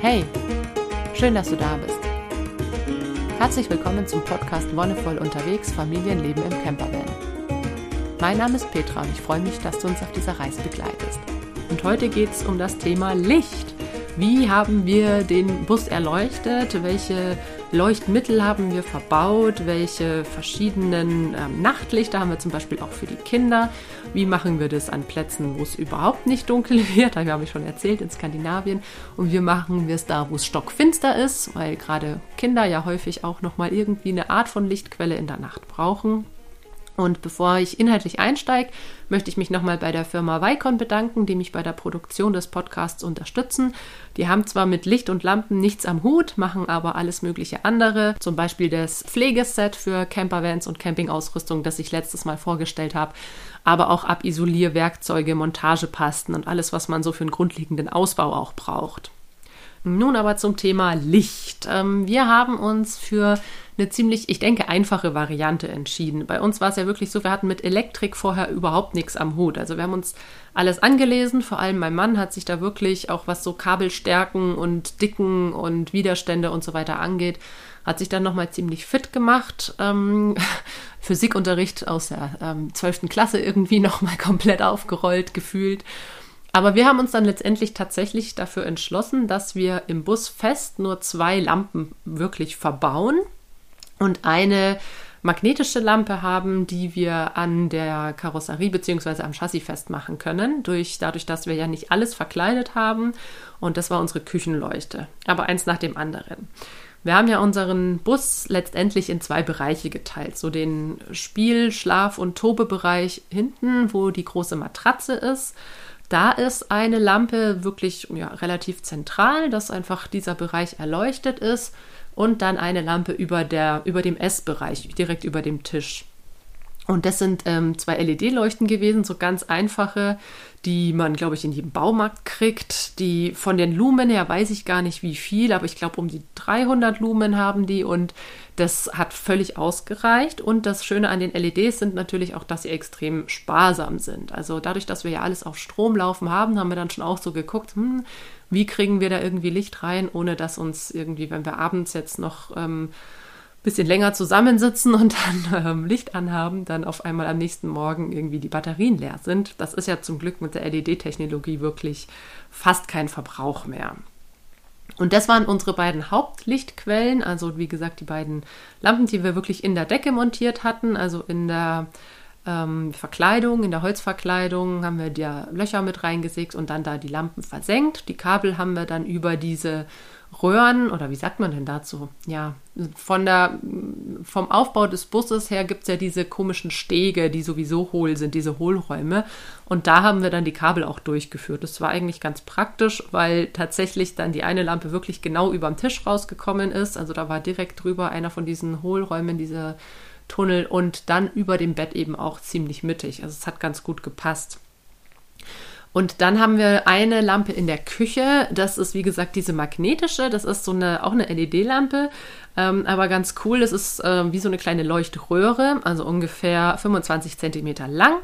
Hey, schön, dass du da bist. Herzlich willkommen zum Podcast Wonnevoll unterwegs Familienleben im Campervan. Mein Name ist Petra und ich freue mich, dass du uns auf dieser Reise begleitest. Und heute geht es um das Thema Licht. Wie haben wir den Bus erleuchtet? Welche Leuchtmittel haben wir verbaut? Welche verschiedenen ähm, Nachtlichter haben wir zum Beispiel auch für die Kinder? Wie machen wir das an Plätzen, wo es überhaupt nicht dunkel wird? Da habe ich schon erzählt, in Skandinavien. Und wie machen wir es da, wo es stockfinster ist? Weil gerade Kinder ja häufig auch nochmal irgendwie eine Art von Lichtquelle in der Nacht brauchen. Und bevor ich inhaltlich einsteige, möchte ich mich nochmal bei der Firma Vicon bedanken, die mich bei der Produktion des Podcasts unterstützen. Die haben zwar mit Licht und Lampen nichts am Hut, machen aber alles mögliche andere. Zum Beispiel das Pflegeset für Campervans und Campingausrüstung, das ich letztes Mal vorgestellt habe. Aber auch Abisolierwerkzeuge, Montagepasten und alles, was man so für einen grundlegenden Ausbau auch braucht. Nun aber zum Thema Licht. Ähm, wir haben uns für eine ziemlich, ich denke, einfache Variante entschieden. Bei uns war es ja wirklich so, wir hatten mit Elektrik vorher überhaupt nichts am Hut. Also wir haben uns alles angelesen, vor allem mein Mann hat sich da wirklich auch was so Kabelstärken und Dicken und Widerstände und so weiter angeht, hat sich dann nochmal ziemlich fit gemacht. Ähm, Physikunterricht aus der ähm, 12. Klasse irgendwie nochmal komplett aufgerollt gefühlt. Aber wir haben uns dann letztendlich tatsächlich dafür entschlossen, dass wir im Bus fest nur zwei Lampen wirklich verbauen und eine magnetische Lampe haben, die wir an der Karosserie bzw. am Chassis festmachen können, durch, dadurch, dass wir ja nicht alles verkleidet haben. Und das war unsere Küchenleuchte, aber eins nach dem anderen. Wir haben ja unseren Bus letztendlich in zwei Bereiche geteilt. So den Spiel-, Schlaf- und Tobebereich hinten, wo die große Matratze ist. Da ist eine Lampe wirklich ja, relativ zentral, dass einfach dieser Bereich erleuchtet ist und dann eine Lampe über, der, über dem Essbereich, direkt über dem Tisch. Und das sind ähm, zwei LED-Leuchten gewesen, so ganz einfache, die man, glaube ich, in jedem Baumarkt kriegt. Die von den Lumen her weiß ich gar nicht wie viel, aber ich glaube, um die 300 Lumen haben die und das hat völlig ausgereicht. Und das Schöne an den LEDs sind natürlich auch, dass sie extrem sparsam sind. Also dadurch, dass wir ja alles auf Strom laufen haben, haben wir dann schon auch so geguckt, hm, wie kriegen wir da irgendwie Licht rein, ohne dass uns irgendwie, wenn wir abends jetzt noch ähm, bisschen länger zusammensitzen und dann ähm, Licht anhaben, dann auf einmal am nächsten Morgen irgendwie die Batterien leer sind. Das ist ja zum Glück mit der LED-Technologie wirklich fast kein Verbrauch mehr. Und das waren unsere beiden Hauptlichtquellen, also wie gesagt die beiden Lampen, die wir wirklich in der Decke montiert hatten, also in der ähm, Verkleidung, in der Holzverkleidung haben wir da Löcher mit reingesägt und dann da die Lampen versenkt. Die Kabel haben wir dann über diese Röhren oder wie sagt man denn dazu? Ja, von der, vom Aufbau des Busses her gibt es ja diese komischen Stege, die sowieso hohl sind, diese Hohlräume. Und da haben wir dann die Kabel auch durchgeführt. Das war eigentlich ganz praktisch, weil tatsächlich dann die eine Lampe wirklich genau über dem Tisch rausgekommen ist. Also da war direkt drüber einer von diesen Hohlräumen, dieser Tunnel und dann über dem Bett eben auch ziemlich mittig. Also es hat ganz gut gepasst. Und dann haben wir eine Lampe in der Küche. Das ist, wie gesagt, diese magnetische. Das ist so eine, auch eine LED-Lampe, ähm, aber ganz cool. Das ist äh, wie so eine kleine Leuchtröhre, also ungefähr 25 Zentimeter lang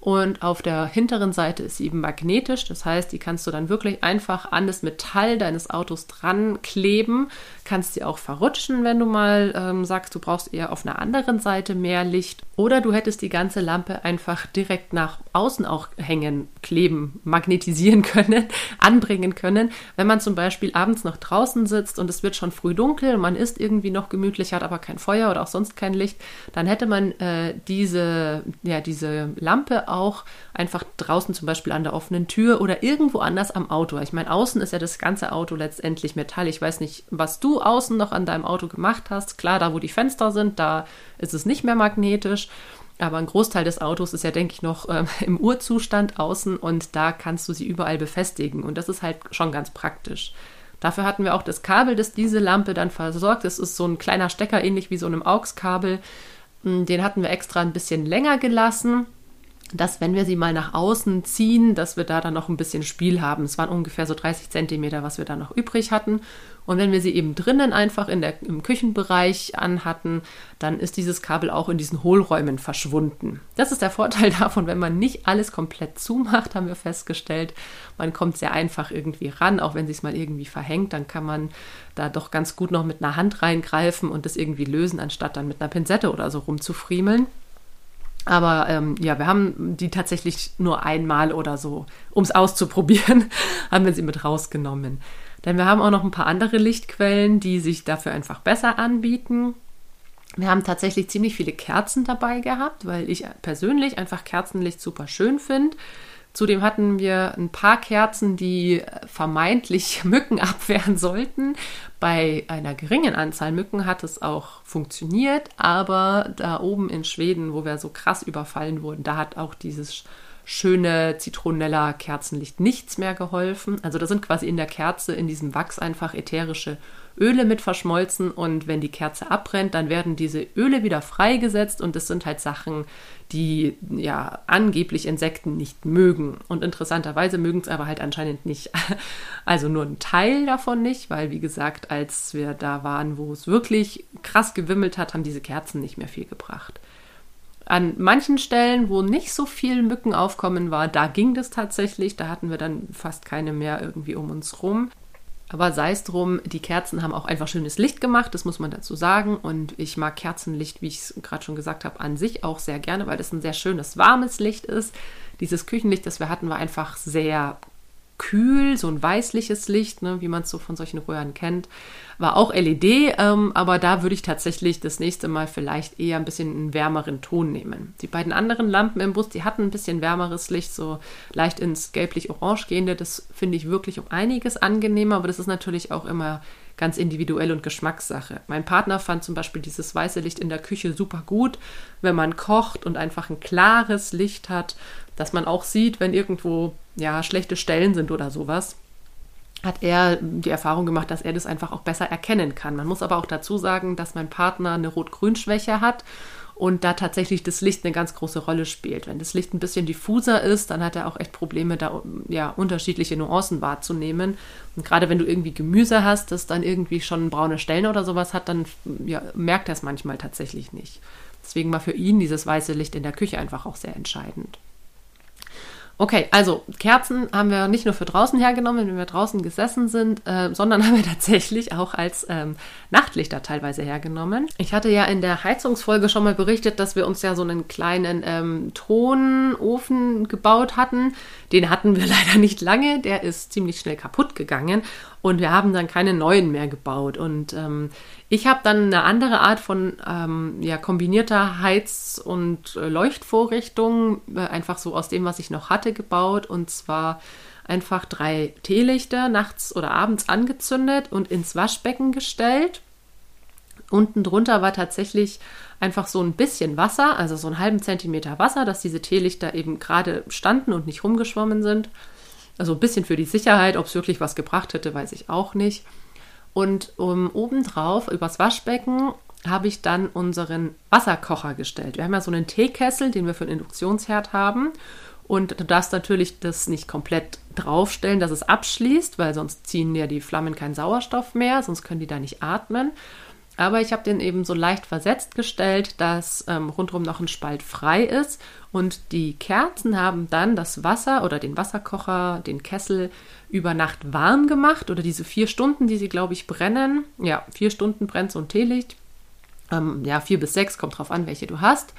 und auf der hinteren Seite ist sie eben magnetisch. Das heißt, die kannst du dann wirklich einfach an das Metall deines Autos dran kleben. Kannst sie auch verrutschen, wenn du mal ähm, sagst, du brauchst eher auf einer anderen Seite mehr Licht. Oder du hättest die ganze Lampe einfach direkt nach außen auch hängen, kleben, magnetisieren können, anbringen können. Wenn man zum Beispiel abends noch draußen sitzt und es wird schon früh dunkel, man ist irgendwie noch gemütlich, hat aber kein Feuer oder auch sonst kein Licht, dann hätte man äh, diese, ja, diese Lampe auch einfach draußen zum Beispiel an der offenen Tür oder irgendwo anders am Auto. Ich meine, außen ist ja das ganze Auto letztendlich Metall. Ich weiß nicht, was du außen noch an deinem Auto gemacht hast. Klar, da wo die Fenster sind, da ist es nicht mehr magnetisch. Aber ein Großteil des Autos ist ja, denke ich, noch ähm, im Urzustand außen und da kannst du sie überall befestigen. Und das ist halt schon ganz praktisch. Dafür hatten wir auch das Kabel, das diese Lampe dann versorgt. Das ist so ein kleiner Stecker, ähnlich wie so einem AUX-Kabel. Hm, den hatten wir extra ein bisschen länger gelassen, dass wenn wir sie mal nach außen ziehen, dass wir da dann noch ein bisschen Spiel haben. Es waren ungefähr so 30 Zentimeter, was wir da noch übrig hatten. Und wenn wir sie eben drinnen einfach in der, im Küchenbereich anhatten, dann ist dieses Kabel auch in diesen Hohlräumen verschwunden. Das ist der Vorteil davon, wenn man nicht alles komplett zumacht, haben wir festgestellt. Man kommt sehr einfach irgendwie ran, auch wenn sich es mal irgendwie verhängt, dann kann man da doch ganz gut noch mit einer Hand reingreifen und das irgendwie lösen, anstatt dann mit einer Pinzette oder so rumzufriemeln. Aber ähm, ja, wir haben die tatsächlich nur einmal oder so, um es auszuprobieren, haben wir sie mit rausgenommen. Denn wir haben auch noch ein paar andere Lichtquellen, die sich dafür einfach besser anbieten. Wir haben tatsächlich ziemlich viele Kerzen dabei gehabt, weil ich persönlich einfach Kerzenlicht super schön finde. Zudem hatten wir ein paar Kerzen, die vermeintlich Mücken abwehren sollten. Bei einer geringen Anzahl Mücken hat es auch funktioniert, aber da oben in Schweden, wo wir so krass überfallen wurden, da hat auch dieses schöne Zitronella-Kerzenlicht nichts mehr geholfen. Also da sind quasi in der Kerze, in diesem Wachs einfach ätherische Öle mit verschmolzen und wenn die Kerze abbrennt, dann werden diese Öle wieder freigesetzt und das sind halt Sachen, die ja angeblich Insekten nicht mögen. Und interessanterweise mögen es aber halt anscheinend nicht. Also nur ein Teil davon nicht, weil wie gesagt, als wir da waren, wo es wirklich krass gewimmelt hat, haben diese Kerzen nicht mehr viel gebracht. An manchen Stellen, wo nicht so viel Mücken aufkommen war, da ging das tatsächlich. Da hatten wir dann fast keine mehr irgendwie um uns rum. Aber sei es drum, die Kerzen haben auch einfach schönes Licht gemacht, das muss man dazu sagen. Und ich mag Kerzenlicht, wie ich es gerade schon gesagt habe, an sich auch sehr gerne, weil das ein sehr schönes, warmes Licht ist. Dieses Küchenlicht, das wir hatten, war einfach sehr kühl, so ein weißliches Licht, ne, wie man es so von solchen Röhren kennt. War auch LED, ähm, aber da würde ich tatsächlich das nächste Mal vielleicht eher ein bisschen einen wärmeren Ton nehmen. Die beiden anderen Lampen im Bus, die hatten ein bisschen wärmeres Licht, so leicht ins gelblich-orange gehende. Das finde ich wirklich um einiges angenehmer, aber das ist natürlich auch immer ganz individuell und Geschmackssache. Mein Partner fand zum Beispiel dieses weiße Licht in der Küche super gut, wenn man kocht und einfach ein klares Licht hat, dass man auch sieht, wenn irgendwo ja schlechte Stellen sind oder sowas hat er die Erfahrung gemacht, dass er das einfach auch besser erkennen kann. Man muss aber auch dazu sagen, dass mein Partner eine Rot-Grün-Schwäche hat und da tatsächlich das Licht eine ganz große Rolle spielt. Wenn das Licht ein bisschen diffuser ist, dann hat er auch echt Probleme, da ja unterschiedliche Nuancen wahrzunehmen. Und gerade wenn du irgendwie Gemüse hast, das dann irgendwie schon braune Stellen oder sowas hat, dann ja, merkt er es manchmal tatsächlich nicht. Deswegen war für ihn dieses weiße Licht in der Küche einfach auch sehr entscheidend. Okay, also Kerzen haben wir nicht nur für draußen hergenommen, wenn wir draußen gesessen sind, äh, sondern haben wir tatsächlich auch als ähm, Nachtlichter teilweise hergenommen. Ich hatte ja in der Heizungsfolge schon mal berichtet, dass wir uns ja so einen kleinen ähm, Tonofen gebaut hatten. Den hatten wir leider nicht lange, der ist ziemlich schnell kaputt gegangen und wir haben dann keine neuen mehr gebaut. Und ähm, ich habe dann eine andere Art von ähm, ja, kombinierter Heiz- und äh, Leuchtvorrichtung, äh, einfach so aus dem, was ich noch hatte, gebaut. Und zwar einfach drei Teelichter nachts oder abends angezündet und ins Waschbecken gestellt. Unten drunter war tatsächlich einfach so ein bisschen Wasser, also so einen halben Zentimeter Wasser, dass diese Teelichter eben gerade standen und nicht rumgeschwommen sind. Also ein bisschen für die Sicherheit, ob es wirklich was gebracht hätte, weiß ich auch nicht. Und um, obendrauf, übers Waschbecken, habe ich dann unseren Wasserkocher gestellt. Wir haben ja so einen Teekessel, den wir für einen Induktionsherd haben. Und du darfst natürlich das nicht komplett draufstellen, dass es abschließt, weil sonst ziehen ja die Flammen keinen Sauerstoff mehr, sonst können die da nicht atmen. Aber ich habe den eben so leicht versetzt gestellt, dass ähm, rundherum noch ein Spalt frei ist. Und die Kerzen haben dann das Wasser oder den Wasserkocher, den Kessel über Nacht warm gemacht. Oder diese vier Stunden, die sie, glaube ich, brennen. Ja, vier Stunden brennt so ein Teelicht. Ähm, ja, vier bis sechs, kommt drauf an, welche du hast.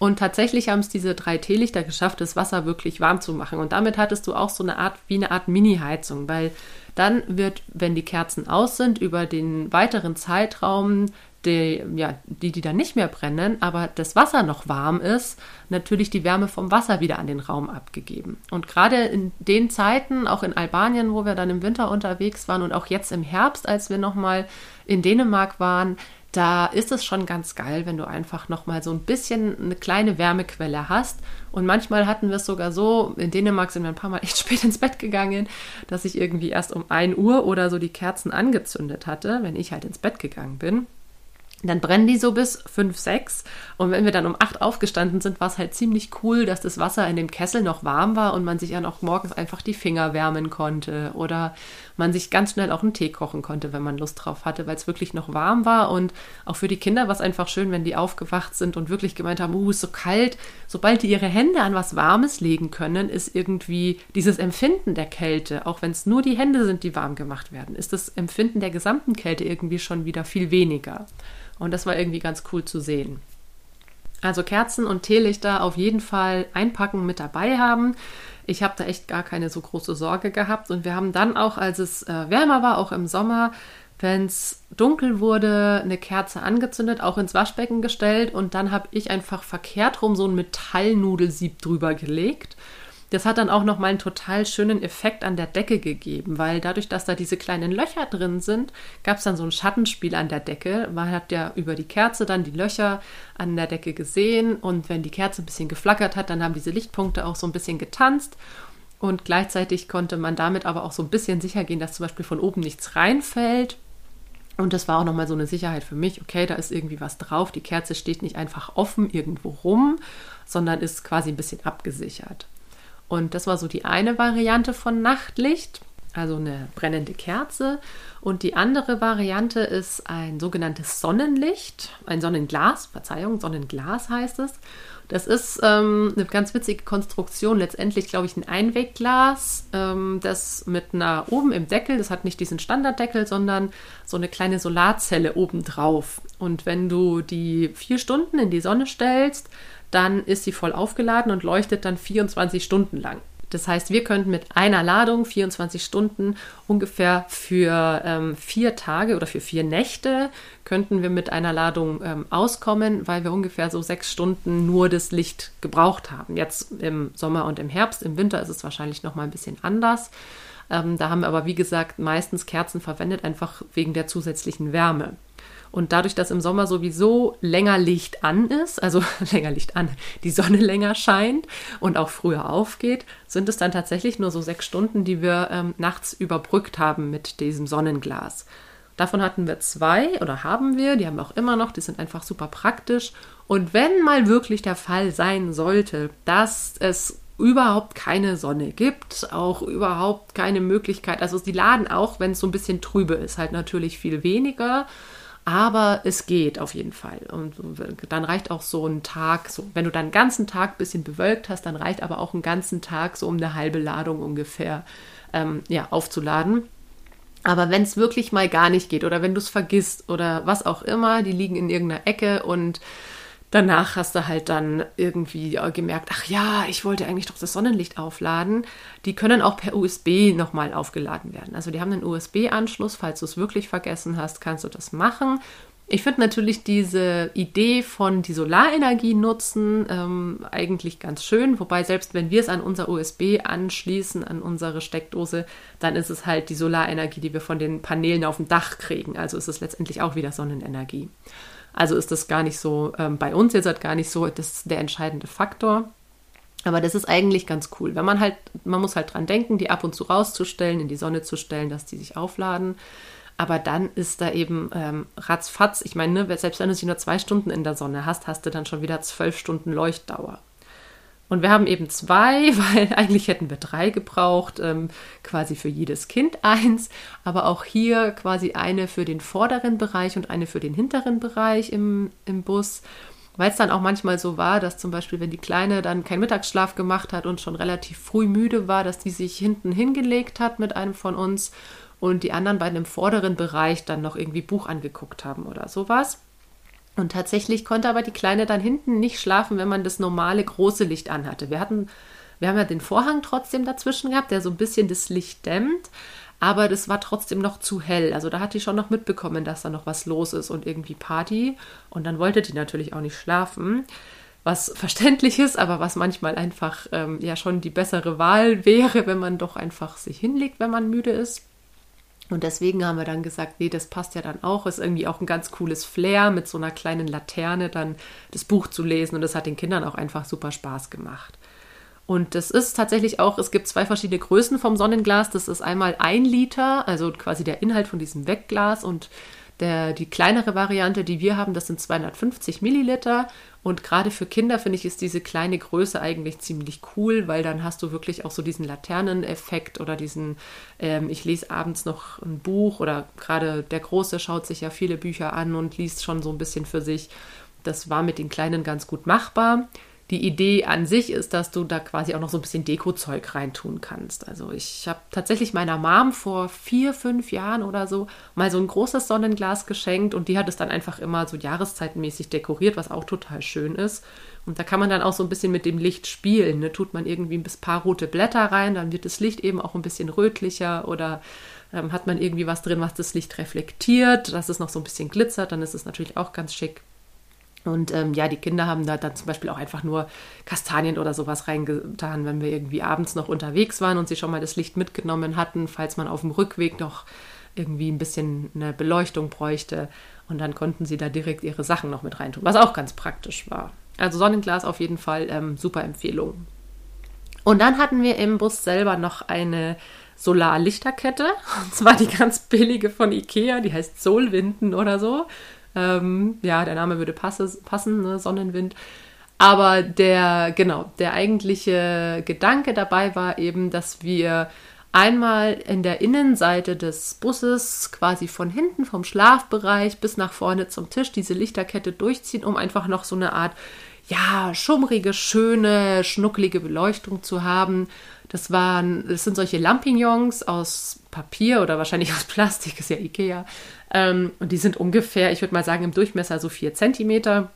Und tatsächlich haben es diese drei Teelichter geschafft, das Wasser wirklich warm zu machen. Und damit hattest du auch so eine Art, wie eine Art Mini-Heizung, weil dann wird, wenn die Kerzen aus sind, über den weiteren Zeitraum, die, ja, die, die dann nicht mehr brennen, aber das Wasser noch warm ist, natürlich die Wärme vom Wasser wieder an den Raum abgegeben. Und gerade in den Zeiten, auch in Albanien, wo wir dann im Winter unterwegs waren und auch jetzt im Herbst, als wir nochmal in Dänemark waren, da ist es schon ganz geil, wenn du einfach nochmal so ein bisschen eine kleine Wärmequelle hast. Und manchmal hatten wir es sogar so, in Dänemark sind wir ein paar Mal echt spät ins Bett gegangen, dass ich irgendwie erst um 1 Uhr oder so die Kerzen angezündet hatte, wenn ich halt ins Bett gegangen bin. Dann brennen die so bis fünf, sechs. Und wenn wir dann um acht aufgestanden sind, war es halt ziemlich cool, dass das Wasser in dem Kessel noch warm war und man sich ja noch morgens einfach die Finger wärmen konnte. Oder man sich ganz schnell auch einen Tee kochen konnte, wenn man Lust drauf hatte, weil es wirklich noch warm war. Und auch für die Kinder war es einfach schön, wenn die aufgewacht sind und wirklich gemeint haben, uh, ist so kalt. Sobald die ihre Hände an was Warmes legen können, ist irgendwie dieses Empfinden der Kälte, auch wenn es nur die Hände sind, die warm gemacht werden, ist das Empfinden der gesamten Kälte irgendwie schon wieder viel weniger. Und das war irgendwie ganz cool zu sehen. Also Kerzen und Teelichter auf jeden Fall einpacken mit dabei haben. Ich habe da echt gar keine so große Sorge gehabt. Und wir haben dann auch, als es äh, wärmer war, auch im Sommer, wenn es dunkel wurde, eine Kerze angezündet, auch ins Waschbecken gestellt. Und dann habe ich einfach verkehrt rum so ein Metallnudelsieb drüber gelegt das hat dann auch nochmal einen total schönen Effekt an der Decke gegeben, weil dadurch, dass da diese kleinen Löcher drin sind, gab es dann so ein Schattenspiel an der Decke. Man hat ja über die Kerze dann die Löcher an der Decke gesehen und wenn die Kerze ein bisschen geflackert hat, dann haben diese Lichtpunkte auch so ein bisschen getanzt. Und gleichzeitig konnte man damit aber auch so ein bisschen sicher gehen, dass zum Beispiel von oben nichts reinfällt. Und das war auch nochmal so eine Sicherheit für mich. Okay, da ist irgendwie was drauf. Die Kerze steht nicht einfach offen irgendwo rum, sondern ist quasi ein bisschen abgesichert. Und das war so die eine Variante von Nachtlicht, also eine brennende Kerze. Und die andere Variante ist ein sogenanntes Sonnenlicht, ein Sonnenglas, Verzeihung, Sonnenglas heißt es. Das ist ähm, eine ganz witzige Konstruktion. Letztendlich, glaube ich, ein Einwegglas, ähm, das mit einer oben im Deckel, das hat nicht diesen Standarddeckel, sondern so eine kleine Solarzelle oben drauf. Und wenn du die vier Stunden in die Sonne stellst, dann ist sie voll aufgeladen und leuchtet dann 24 Stunden lang. Das heißt, wir könnten mit einer Ladung 24 Stunden ungefähr für ähm, vier Tage oder für vier Nächte könnten wir mit einer Ladung ähm, auskommen, weil wir ungefähr so sechs Stunden nur das Licht gebraucht haben. Jetzt im Sommer und im Herbst, im Winter ist es wahrscheinlich noch mal ein bisschen anders. Ähm, da haben wir aber, wie gesagt, meistens Kerzen verwendet, einfach wegen der zusätzlichen Wärme. Und dadurch, dass im Sommer sowieso länger Licht an ist, also länger Licht an, die Sonne länger scheint und auch früher aufgeht, sind es dann tatsächlich nur so sechs Stunden, die wir ähm, nachts überbrückt haben mit diesem Sonnenglas. Davon hatten wir zwei oder haben wir, die haben wir auch immer noch, die sind einfach super praktisch. Und wenn mal wirklich der Fall sein sollte, dass es überhaupt keine Sonne gibt, auch überhaupt keine Möglichkeit, also die laden auch, wenn es so ein bisschen trübe ist, halt natürlich viel weniger. Aber es geht auf jeden Fall. Und dann reicht auch so ein Tag, so, wenn du dann ganzen Tag ein bisschen bewölkt hast, dann reicht aber auch einen ganzen Tag so um eine halbe Ladung ungefähr ähm, ja, aufzuladen. Aber wenn es wirklich mal gar nicht geht oder wenn du es vergisst oder was auch immer, die liegen in irgendeiner Ecke und danach hast du halt dann irgendwie äh, gemerkt, ach ja, ich wollte eigentlich doch das Sonnenlicht aufladen. Die können auch per USB nochmal aufgeladen werden. Also die haben einen USB-Anschluss. Falls du es wirklich vergessen hast, kannst du das machen. Ich finde natürlich diese Idee von die Solarenergie nutzen ähm, eigentlich ganz schön, wobei selbst wenn wir es an unser USB anschließen, an unsere Steckdose, dann ist es halt die Solarenergie, die wir von den Paneelen auf dem Dach kriegen. Also ist es letztendlich auch wieder Sonnenenergie. Also ist das gar nicht so, ähm, bei uns jetzt halt gar nicht so, das ist der entscheidende Faktor. Aber das ist eigentlich ganz cool. Wenn man halt, man muss halt dran denken, die ab und zu rauszustellen, in die Sonne zu stellen, dass die sich aufladen. Aber dann ist da eben ähm, ratzfatz, ich meine, ne, selbst wenn du sie nur zwei Stunden in der Sonne hast, hast du dann schon wieder zwölf Stunden Leuchtdauer. Und wir haben eben zwei, weil eigentlich hätten wir drei gebraucht, ähm, quasi für jedes Kind eins, aber auch hier quasi eine für den vorderen Bereich und eine für den hinteren Bereich im, im Bus. Weil es dann auch manchmal so war, dass zum Beispiel, wenn die Kleine dann keinen Mittagsschlaf gemacht hat und schon relativ früh müde war, dass die sich hinten hingelegt hat mit einem von uns und die anderen beiden im vorderen Bereich dann noch irgendwie Buch angeguckt haben oder sowas. Und tatsächlich konnte aber die Kleine dann hinten nicht schlafen, wenn man das normale große Licht anhatte. Wir hatten, wir haben ja den Vorhang trotzdem dazwischen gehabt, der so ein bisschen das Licht dämmt, aber das war trotzdem noch zu hell. Also da hat die schon noch mitbekommen, dass da noch was los ist und irgendwie Party. Und dann wollte die natürlich auch nicht schlafen. Was verständlich ist, aber was manchmal einfach ähm, ja schon die bessere Wahl wäre, wenn man doch einfach sich hinlegt, wenn man müde ist. Und deswegen haben wir dann gesagt, nee, das passt ja dann auch. Ist irgendwie auch ein ganz cooles Flair, mit so einer kleinen Laterne dann das Buch zu lesen. Und das hat den Kindern auch einfach super Spaß gemacht. Und das ist tatsächlich auch, es gibt zwei verschiedene Größen vom Sonnenglas. Das ist einmal ein Liter, also quasi der Inhalt von diesem Wegglas und Der, die kleinere Variante, die wir haben, das sind 250 Milliliter. Und gerade für Kinder finde ich, ist diese kleine Größe eigentlich ziemlich cool, weil dann hast du wirklich auch so diesen Laterneneffekt oder diesen, ähm, ich lese abends noch ein Buch oder gerade der Große schaut sich ja viele Bücher an und liest schon so ein bisschen für sich. Das war mit den Kleinen ganz gut machbar die Idee an sich ist, dass du da quasi auch noch so ein bisschen Dekozeug reintun kannst. Also ich habe tatsächlich meiner Mom vor vier, fünf Jahren oder so mal so ein großes Sonnenglas geschenkt und die hat es dann einfach immer so jahreszeitenmäßig dekoriert, was auch total schön ist. Und da kann man dann auch so ein bisschen mit dem Licht spielen. Ne? Tut man irgendwie ein paar rote Blätter rein, dann wird das Licht eben auch ein bisschen rötlicher oder ähm, hat man irgendwie was drin, was das Licht reflektiert, dass es noch so ein bisschen glitzert, dann ist es natürlich auch ganz schick. Und ähm, ja, die Kinder haben da dann zum Beispiel auch einfach nur Kastanien oder sowas reingetan, wenn wir irgendwie abends noch unterwegs waren und sie schon mal das Licht mitgenommen hatten, falls man auf dem Rückweg noch irgendwie ein bisschen eine Beleuchtung bräuchte. Und dann konnten sie da direkt ihre Sachen noch mit reintun, was auch ganz praktisch war. Also Sonnenglas auf jeden Fall ähm, super Empfehlung. Und dann hatten wir im Bus selber noch eine Solarlichterkette. Und zwar die ganz billige von Ikea, die heißt Solwinden oder so. Ähm, ja, der Name würde passe, passen, ne? Sonnenwind. Aber der, genau, der eigentliche Gedanke dabei war eben, dass wir einmal in der Innenseite des Busses quasi von hinten vom Schlafbereich bis nach vorne zum Tisch diese Lichterkette durchziehen, um einfach noch so eine Art ja, schummrige, schöne, schnucklige Beleuchtung zu haben. Das waren, das sind solche Lampignons aus Papier oder wahrscheinlich aus Plastik, ist ja Ikea. Ähm, und die sind ungefähr, ich würde mal sagen, im Durchmesser so vier Zentimeter.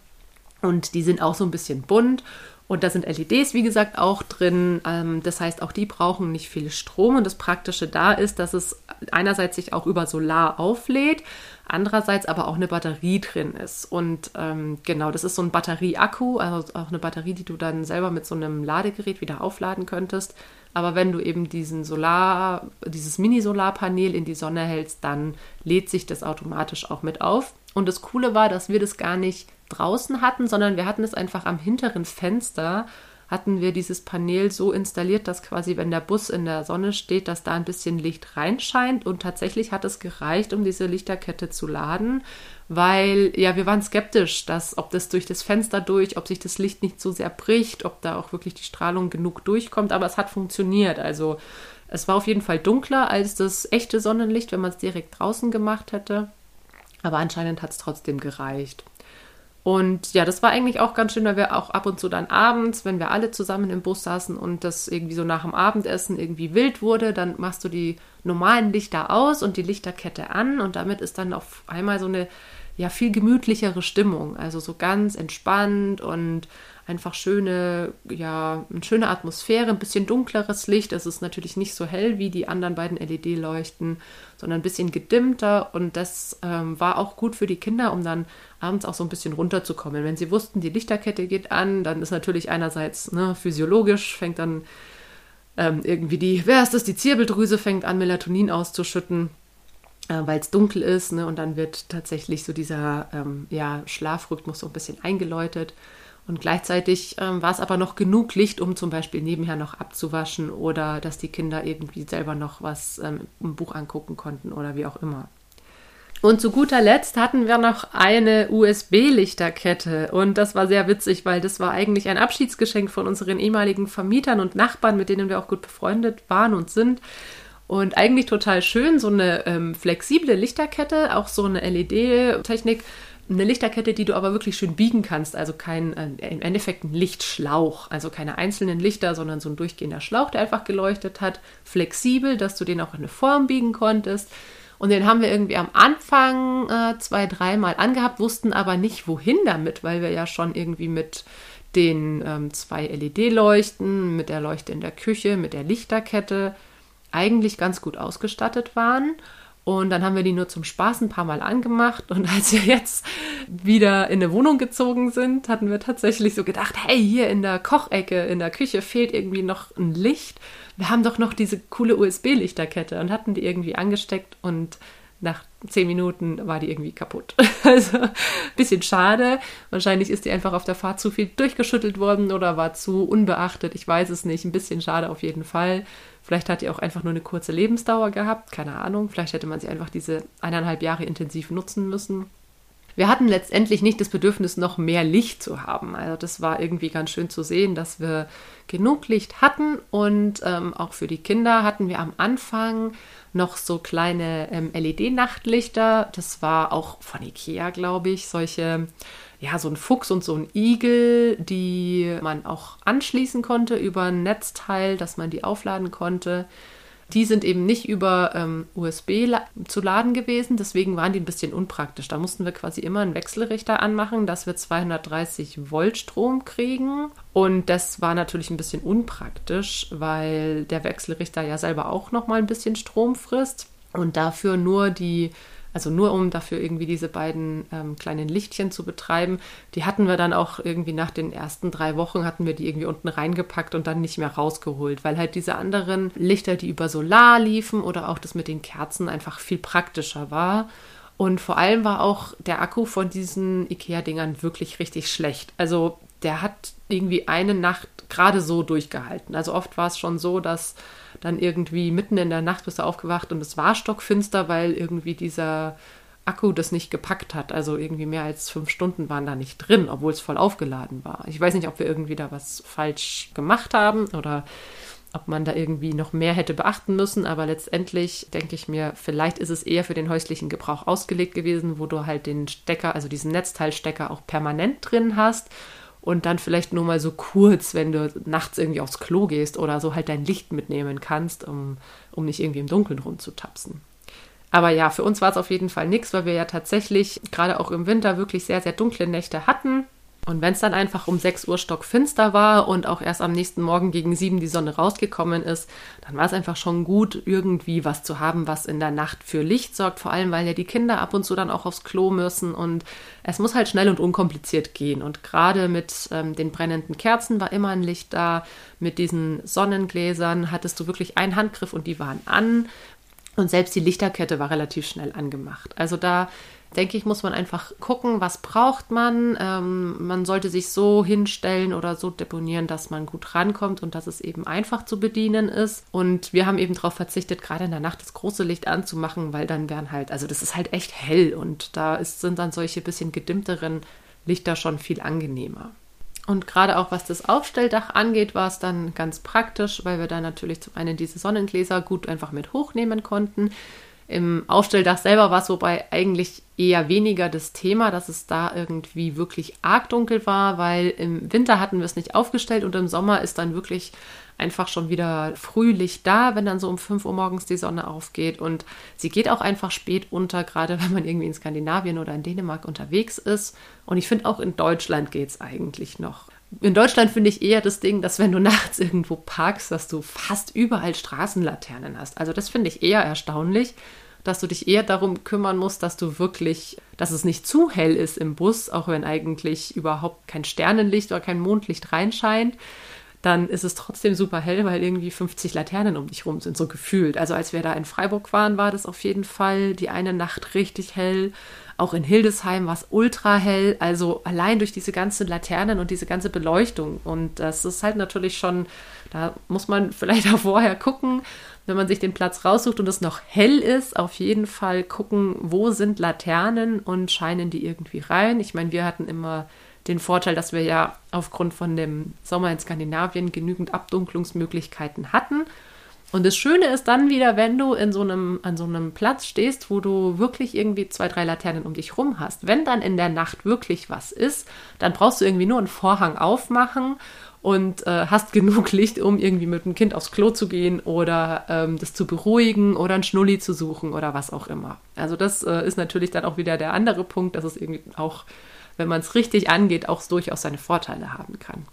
Und die sind auch so ein bisschen bunt. Und da sind LEDs, wie gesagt, auch drin. Ähm, das heißt, auch die brauchen nicht viel Strom. Und das Praktische da ist, dass es einerseits sich auch über Solar auflädt, andererseits aber auch eine Batterie drin ist. Und ähm, genau, das ist so ein Batterieakku, also auch eine Batterie, die du dann selber mit so einem Ladegerät wieder aufladen könntest. Aber wenn du eben diesen Solar, dieses Mini-Solarpanel in die Sonne hältst, dann lädt sich das automatisch auch mit auf. Und das Coole war, dass wir das gar nicht draußen hatten, sondern wir hatten es einfach am hinteren Fenster hatten wir dieses Panel so installiert, dass quasi, wenn der Bus in der Sonne steht, dass da ein bisschen Licht reinscheint. Und tatsächlich hat es gereicht, um diese Lichterkette zu laden, weil ja, wir waren skeptisch, dass ob das durch das Fenster durch, ob sich das Licht nicht so sehr bricht, ob da auch wirklich die Strahlung genug durchkommt. Aber es hat funktioniert. Also es war auf jeden Fall dunkler als das echte Sonnenlicht, wenn man es direkt draußen gemacht hätte. Aber anscheinend hat es trotzdem gereicht. Und ja, das war eigentlich auch ganz schön, weil wir auch ab und zu dann abends, wenn wir alle zusammen im Bus saßen und das irgendwie so nach dem Abendessen irgendwie wild wurde, dann machst du die normalen Lichter aus und die Lichterkette an und damit ist dann auf einmal so eine ja viel gemütlichere Stimmung, also so ganz entspannt und einfach schöne, ja, eine schöne Atmosphäre, ein bisschen dunkleres Licht. Es ist natürlich nicht so hell wie die anderen beiden LED-Leuchten, sondern ein bisschen gedimmter. Und das ähm, war auch gut für die Kinder, um dann abends auch so ein bisschen runterzukommen. Wenn sie wussten, die Lichterkette geht an, dann ist natürlich einerseits ne, physiologisch, fängt dann ähm, irgendwie die, wer ist das, die Zirbeldrüse fängt an, Melatonin auszuschütten äh, weil es dunkel ist ne, und dann wird tatsächlich so dieser ähm, ja, Schlafrhythmus so ein bisschen eingeläutet. Und gleichzeitig ähm, war es aber noch genug Licht, um zum Beispiel nebenher noch abzuwaschen oder dass die Kinder irgendwie selber noch was ähm, im Buch angucken konnten oder wie auch immer. Und zu guter Letzt hatten wir noch eine USB-Lichterkette. Und das war sehr witzig, weil das war eigentlich ein Abschiedsgeschenk von unseren ehemaligen Vermietern und Nachbarn, mit denen wir auch gut befreundet waren und sind. Und eigentlich total schön, so eine ähm, flexible Lichterkette, auch so eine LED-Technik eine Lichterkette, die du aber wirklich schön biegen kannst, also kein, äh, im Endeffekt ein Lichtschlauch, also keine einzelnen Lichter, sondern so ein durchgehender Schlauch, der einfach geleuchtet hat, flexibel, dass du den auch in eine Form biegen konntest. Und den haben wir irgendwie am Anfang äh, zwei, dreimal angehabt, wussten aber nicht, wohin damit, weil wir ja schon irgendwie mit den ähm, zwei LED-Leuchten, mit der Leuchte in der Küche, mit der Lichterkette eigentlich ganz gut ausgestattet waren. Und dann haben wir die nur zum Spaß ein paar Mal angemacht. Und als wir jetzt wieder in eine Wohnung gezogen sind, hatten wir tatsächlich so gedacht, hey, hier in der Kochecke, in der Küche fehlt irgendwie noch ein Licht. Wir haben doch noch diese coole USB-Lichterkette und hatten die irgendwie angesteckt und nach zehn Minuten war die irgendwie kaputt. Also ein bisschen schade. Wahrscheinlich ist die einfach auf der Fahrt zu viel durchgeschüttelt worden oder war zu unbeachtet. Ich weiß es nicht. Ein bisschen schade auf jeden Fall. Vielleicht hat die auch einfach nur eine kurze Lebensdauer gehabt. Keine Ahnung. Vielleicht hätte man sie einfach diese eineinhalb Jahre intensiv nutzen müssen. Wir hatten letztendlich nicht das Bedürfnis, noch mehr Licht zu haben. Also das war irgendwie ganz schön zu sehen, dass wir genug Licht hatten und ähm, auch für die Kinder hatten wir am Anfang noch so kleine ähm, LED-Nachtlichter. Das war auch von Ikea, glaube ich, solche, ja, so ein Fuchs und so ein Igel, die man auch anschließen konnte über ein Netzteil, dass man die aufladen konnte. Die sind eben nicht über ähm, USB la zu laden gewesen, deswegen waren die ein bisschen unpraktisch. Da mussten wir quasi immer einen Wechselrichter anmachen, dass wir 230 Volt Strom kriegen. Und das war natürlich ein bisschen unpraktisch, weil der Wechselrichter ja selber auch noch mal ein bisschen Strom frisst und dafür nur die also nur um dafür irgendwie diese beiden ähm, kleinen Lichtchen zu betreiben. Die hatten wir dann auch irgendwie nach den ersten drei Wochen hatten wir die irgendwie unten reingepackt und dann nicht mehr rausgeholt, weil halt diese anderen Lichter, die über Solar liefen oder auch das mit den Kerzen einfach viel praktischer war. Und vor allem war auch der Akku von diesen IKEA-Dingern wirklich richtig schlecht. Also der hat irgendwie eine Nacht gerade so durchgehalten. Also oft war es schon so, dass dann irgendwie mitten in der Nacht bist du aufgewacht und es war stockfinster, weil irgendwie dieser Akku das nicht gepackt hat. Also irgendwie mehr als fünf Stunden waren da nicht drin, obwohl es voll aufgeladen war. Ich weiß nicht, ob wir irgendwie da was falsch gemacht haben oder ob man da irgendwie noch mehr hätte beachten müssen, aber letztendlich denke ich mir, vielleicht ist es eher für den häuslichen Gebrauch ausgelegt gewesen, wo du halt den Stecker, also diesen Netzteilstecker auch permanent drin hast und dann vielleicht nur mal so kurz, wenn du nachts irgendwie aufs Klo gehst oder so halt dein Licht mitnehmen kannst, um, um nicht irgendwie im Dunkeln rumzutapsen. Aber ja, für uns war es auf jeden Fall nichts, weil wir ja tatsächlich gerade auch im Winter wirklich sehr, sehr dunkle Nächte hatten. Und wenn es dann einfach um 6 Uhr stockfinster war und auch erst am nächsten Morgen gegen 7 die Sonne rausgekommen ist, dann war es einfach schon gut, irgendwie was zu haben, was in der Nacht für Licht sorgt. Vor allem, weil ja die Kinder ab und zu dann auch aufs Klo müssen und es muss halt schnell und unkompliziert gehen. Und gerade mit ähm, den brennenden Kerzen war immer ein Licht da. Mit diesen Sonnengläsern hattest du wirklich einen Handgriff und die waren an. Und selbst die Lichterkette war relativ schnell angemacht. Also da denke ich, muss man einfach gucken, was braucht man. Ähm, man sollte sich so hinstellen oder so deponieren, dass man gut rankommt und dass es eben einfach zu bedienen ist. Und wir haben eben darauf verzichtet, gerade in der Nacht das große Licht anzumachen, weil dann wären halt, also das ist halt echt hell und da ist, sind dann solche bisschen gedimmteren Lichter schon viel angenehmer. Und gerade auch was das Aufstelldach angeht, war es dann ganz praktisch, weil wir da natürlich zum einen diese Sonnengläser gut einfach mit hochnehmen konnten. Im Aufstelldach selber war es wobei eigentlich eher weniger das Thema, dass es da irgendwie wirklich arg dunkel war, weil im Winter hatten wir es nicht aufgestellt und im Sommer ist dann wirklich einfach schon wieder Frühlicht da, wenn dann so um 5 Uhr morgens die Sonne aufgeht. Und sie geht auch einfach spät unter, gerade wenn man irgendwie in Skandinavien oder in Dänemark unterwegs ist. Und ich finde auch in Deutschland geht es eigentlich noch. In Deutschland finde ich eher das Ding, dass wenn du nachts irgendwo parkst, dass du fast überall Straßenlaternen hast. Also das finde ich eher erstaunlich dass du dich eher darum kümmern musst, dass du wirklich, dass es nicht zu hell ist im Bus, auch wenn eigentlich überhaupt kein Sternenlicht oder kein Mondlicht reinscheint, dann ist es trotzdem super hell, weil irgendwie 50 Laternen um dich rum sind, so gefühlt. Also als wir da in Freiburg waren, war das auf jeden Fall die eine Nacht richtig hell. Auch in Hildesheim war es ultra hell. Also allein durch diese ganzen Laternen und diese ganze Beleuchtung. Und das ist halt natürlich schon, da muss man vielleicht auch vorher gucken, wenn man sich den Platz raussucht und es noch hell ist, auf jeden Fall gucken, wo sind Laternen und scheinen die irgendwie rein. Ich meine, wir hatten immer den Vorteil, dass wir ja aufgrund von dem Sommer in Skandinavien genügend Abdunklungsmöglichkeiten hatten. Und das Schöne ist dann wieder, wenn du in so einem, an so einem Platz stehst, wo du wirklich irgendwie zwei, drei Laternen um dich rum hast. Wenn dann in der Nacht wirklich was ist, dann brauchst du irgendwie nur einen Vorhang aufmachen und äh, hast genug Licht, um irgendwie mit dem Kind aufs Klo zu gehen oder ähm, das zu beruhigen oder einen Schnulli zu suchen oder was auch immer. Also das äh, ist natürlich dann auch wieder der andere Punkt, dass es irgendwie auch, wenn man es richtig angeht, auch durchaus seine Vorteile haben kann.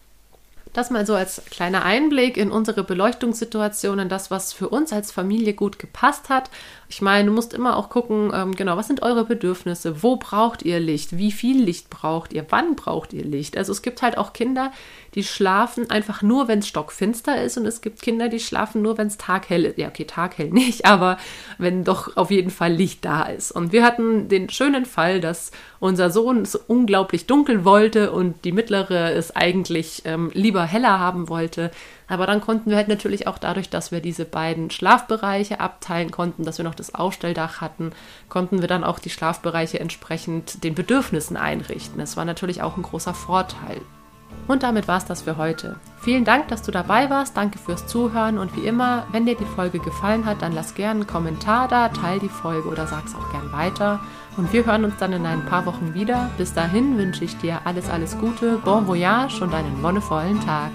Das mal so als kleiner Einblick in unsere Beleuchtungssituation, in das, was für uns als Familie gut gepasst hat. Ich meine, du musst immer auch gucken, ähm, genau, was sind eure Bedürfnisse? Wo braucht ihr Licht? Wie viel Licht braucht ihr? Wann braucht ihr Licht? Also es gibt halt auch Kinder, die schlafen einfach nur, wenn es stockfinster ist und es gibt Kinder, die schlafen nur, wenn es taghell ist. Ja, okay, taghell nicht, aber wenn doch auf jeden Fall Licht da ist. Und wir hatten den schönen Fall, dass unser Sohn es unglaublich dunkel wollte und die mittlere es eigentlich ähm, lieber heller haben wollte. Aber dann konnten wir halt natürlich auch dadurch, dass wir diese beiden Schlafbereiche abteilen konnten, dass wir noch das Aufstelldach hatten, konnten wir dann auch die Schlafbereiche entsprechend den Bedürfnissen einrichten. Das war natürlich auch ein großer Vorteil. Und damit war es das für heute. Vielen Dank, dass du dabei warst. Danke fürs Zuhören. Und wie immer, wenn dir die Folge gefallen hat, dann lass gerne einen Kommentar da, teil die Folge oder sag's auch gern weiter. Und wir hören uns dann in ein paar Wochen wieder. Bis dahin wünsche ich dir alles, alles Gute, bon voyage und einen wonnevollen Tag.